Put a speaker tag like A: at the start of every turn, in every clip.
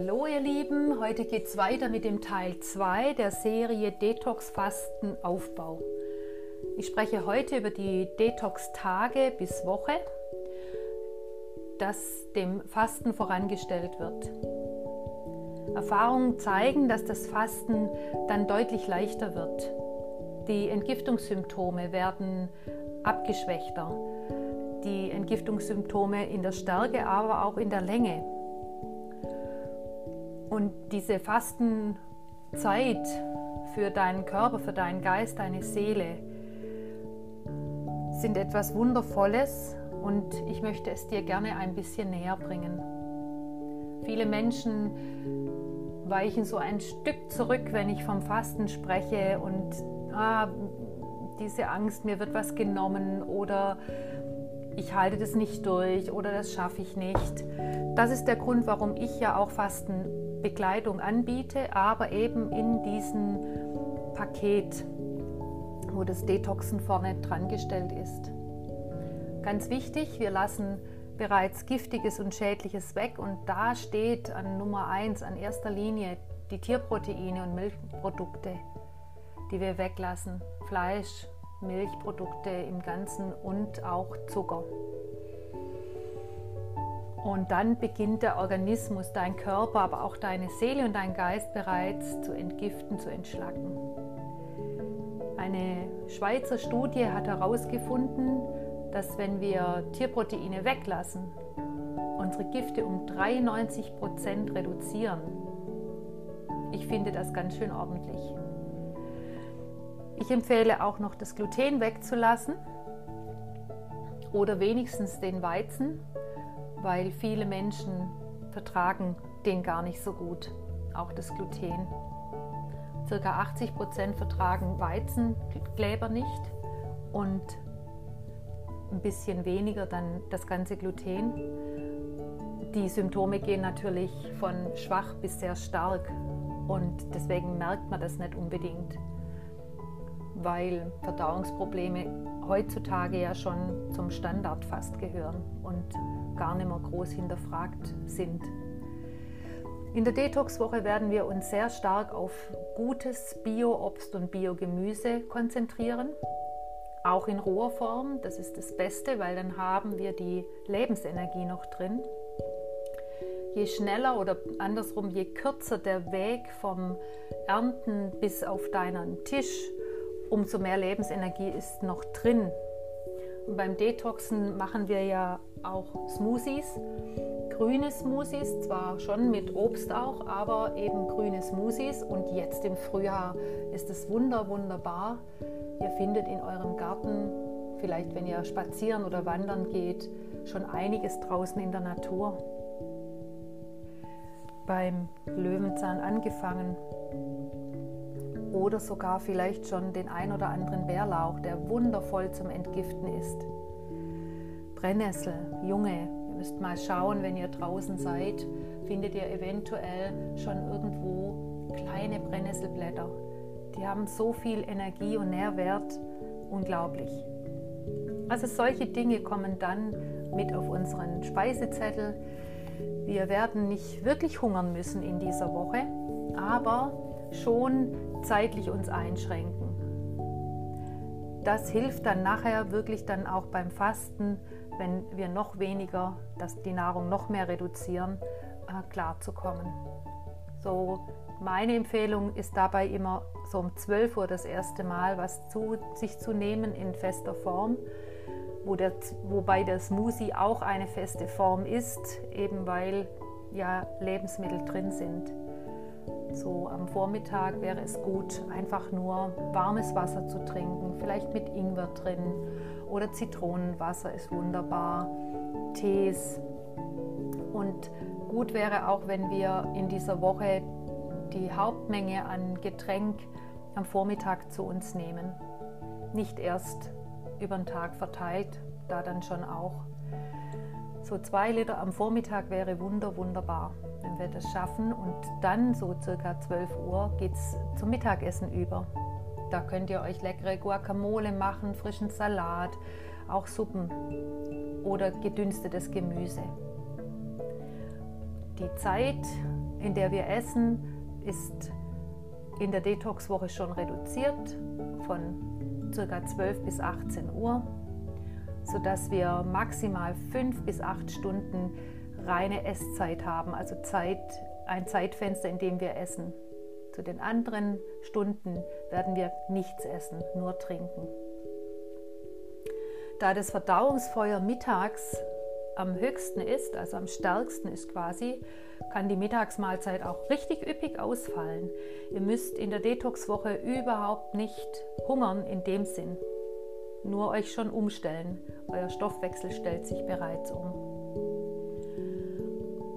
A: Lieben, heute geht es weiter mit dem Teil 2 der Serie Detox Fasten Aufbau. Ich spreche heute über die Detox-Tage bis Woche, das dem Fasten vorangestellt wird. Erfahrungen zeigen, dass das Fasten dann deutlich leichter wird. Die Entgiftungssymptome werden abgeschwächter. Die Entgiftungssymptome in der Stärke, aber auch in der Länge. Und diese Fastenzeit für deinen Körper, für deinen Geist, deine Seele sind etwas Wundervolles und ich möchte es dir gerne ein bisschen näher bringen. Viele Menschen weichen so ein Stück zurück, wenn ich vom Fasten spreche und ah, diese Angst, mir wird was genommen oder ich halte das nicht durch oder das schaffe ich nicht. Das ist der Grund, warum ich ja auch Fastenbegleitung anbiete, aber eben in diesem Paket, wo das Detoxen vorne dran gestellt ist. Ganz wichtig, wir lassen bereits Giftiges und Schädliches weg und da steht an Nummer 1 an erster Linie die Tierproteine und Milchprodukte, die wir weglassen. Fleisch, Milchprodukte im Ganzen und auch Zucker. Und dann beginnt der Organismus, dein Körper, aber auch deine Seele und dein Geist bereits zu entgiften, zu entschlacken. Eine Schweizer Studie hat herausgefunden, dass wenn wir Tierproteine weglassen, unsere Gifte um 93 Prozent reduzieren. Ich finde das ganz schön ordentlich. Ich empfehle auch noch das Gluten wegzulassen oder wenigstens den Weizen, weil viele Menschen vertragen den gar nicht so gut, auch das Gluten. Circa 80 Prozent vertragen Weizenkleber nicht und ein bisschen weniger dann das ganze Gluten. Die Symptome gehen natürlich von schwach bis sehr stark und deswegen merkt man das nicht unbedingt, weil Verdauungsprobleme heutzutage ja schon zum Standard fast gehören und gar nicht mehr groß hinterfragt sind. In der Detox-Woche werden wir uns sehr stark auf gutes Bio-Obst und Biogemüse konzentrieren auch in roher Form. Das ist das Beste, weil dann haben wir die Lebensenergie noch drin. Je schneller oder andersrum, je kürzer der Weg vom Ernten bis auf deinen Tisch, umso mehr Lebensenergie ist noch drin. Und beim Detoxen machen wir ja auch Smoothies, grüne Smoothies, zwar schon mit Obst auch, aber eben grüne Smoothies. Und jetzt im Frühjahr ist es wunder, wunderbar Ihr findet in eurem Garten, vielleicht wenn ihr spazieren oder wandern geht, schon einiges draußen in der Natur. Beim Löwenzahn angefangen oder sogar vielleicht schon den ein oder anderen Bärlauch, der wundervoll zum Entgiften ist. Brennnessel, Junge, ihr müsst mal schauen, wenn ihr draußen seid, findet ihr eventuell schon irgendwo kleine Brennnesselblätter die haben so viel Energie und Nährwert, unglaublich. Also solche Dinge kommen dann mit auf unseren Speisezettel. Wir werden nicht wirklich hungern müssen in dieser Woche, aber schon zeitlich uns einschränken. Das hilft dann nachher wirklich dann auch beim Fasten, wenn wir noch weniger, dass die Nahrung noch mehr reduzieren, äh, klarzukommen. So meine Empfehlung ist dabei immer so um 12 Uhr das erste Mal was zu sich zu nehmen in fester Form, wo der, wobei der Smoothie auch eine feste Form ist, eben weil ja Lebensmittel drin sind. So am Vormittag wäre es gut, einfach nur warmes Wasser zu trinken, vielleicht mit Ingwer drin oder Zitronenwasser ist wunderbar, Tees. Und gut wäre auch, wenn wir in dieser Woche die Hauptmenge an Getränk am Vormittag zu uns nehmen. Nicht erst über den Tag verteilt, da dann schon auch. So zwei Liter am Vormittag wäre wunder, wunderbar, wenn wir das schaffen. Und dann, so circa 12 Uhr, geht es zum Mittagessen über. Da könnt ihr euch leckere Guacamole machen, frischen Salat, auch Suppen oder gedünstetes Gemüse. Die Zeit in der wir essen, ist in der Detox-Woche schon reduziert von ca. 12 bis 18 Uhr, sodass wir maximal 5 bis 8 Stunden reine Esszeit haben, also Zeit, ein Zeitfenster, in dem wir essen. Zu den anderen Stunden werden wir nichts essen, nur trinken. Da das Verdauungsfeuer mittags am höchsten ist, also am stärksten ist quasi, kann die Mittagsmahlzeit auch richtig üppig ausfallen. Ihr müsst in der Detox-Woche überhaupt nicht hungern in dem Sinn. Nur euch schon umstellen. Euer Stoffwechsel stellt sich bereits um.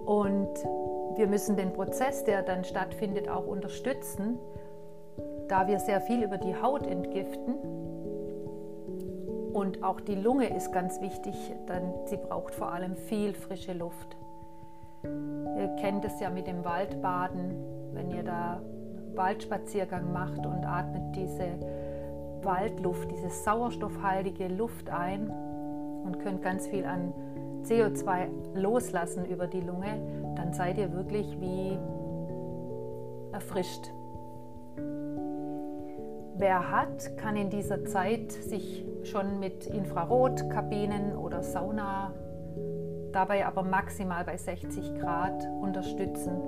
A: Und wir müssen den Prozess, der dann stattfindet, auch unterstützen, da wir sehr viel über die Haut entgiften. Und auch die Lunge ist ganz wichtig, denn sie braucht vor allem viel frische Luft. Ihr kennt es ja mit dem Waldbaden, wenn ihr da Waldspaziergang macht und atmet diese Waldluft, diese sauerstoffhaltige Luft ein und könnt ganz viel an CO2 loslassen über die Lunge, dann seid ihr wirklich wie erfrischt. Wer hat, kann in dieser Zeit sich schon mit Infrarotkabinen oder Sauna dabei aber maximal bei 60 Grad unterstützen.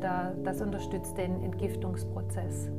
A: Das unterstützt den Entgiftungsprozess.